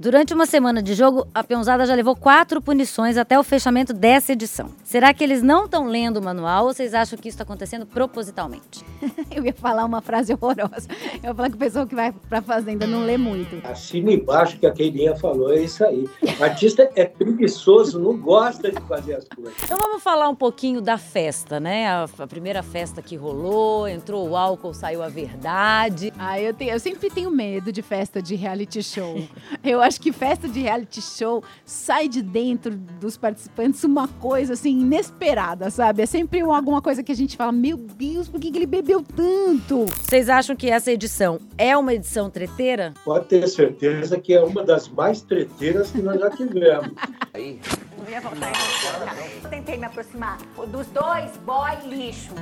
Durante uma semana de jogo, a peãozada já levou quatro punições até o fechamento dessa edição. Será que eles não estão lendo o manual ou vocês acham que isso está acontecendo propositalmente? Eu ia falar uma frase horrorosa. Eu ia falar que o pessoal que vai pra fazenda não lê muito. Assina embaixo que a Keirinha falou, é isso aí. O artista é preguiçoso, não gosta de fazer as coisas. Então vamos falar um pouquinho da festa, né? A, a primeira festa que rolou, entrou o álcool, saiu a verdade. Ah, eu, tenho, eu sempre tenho medo de festa de reality show. Eu acho que festa de reality show sai de dentro dos participantes uma coisa assim inesperada, sabe? É sempre alguma coisa que a gente fala: Meu Deus, por que, que ele bebeu tanto? Vocês acham que essa edição é uma edição treteira? Pode ter certeza que é uma das mais treteiras que nós já tivemos. Aí, Eu ia voltar voltar. Tentei me aproximar dos dois boy lixo.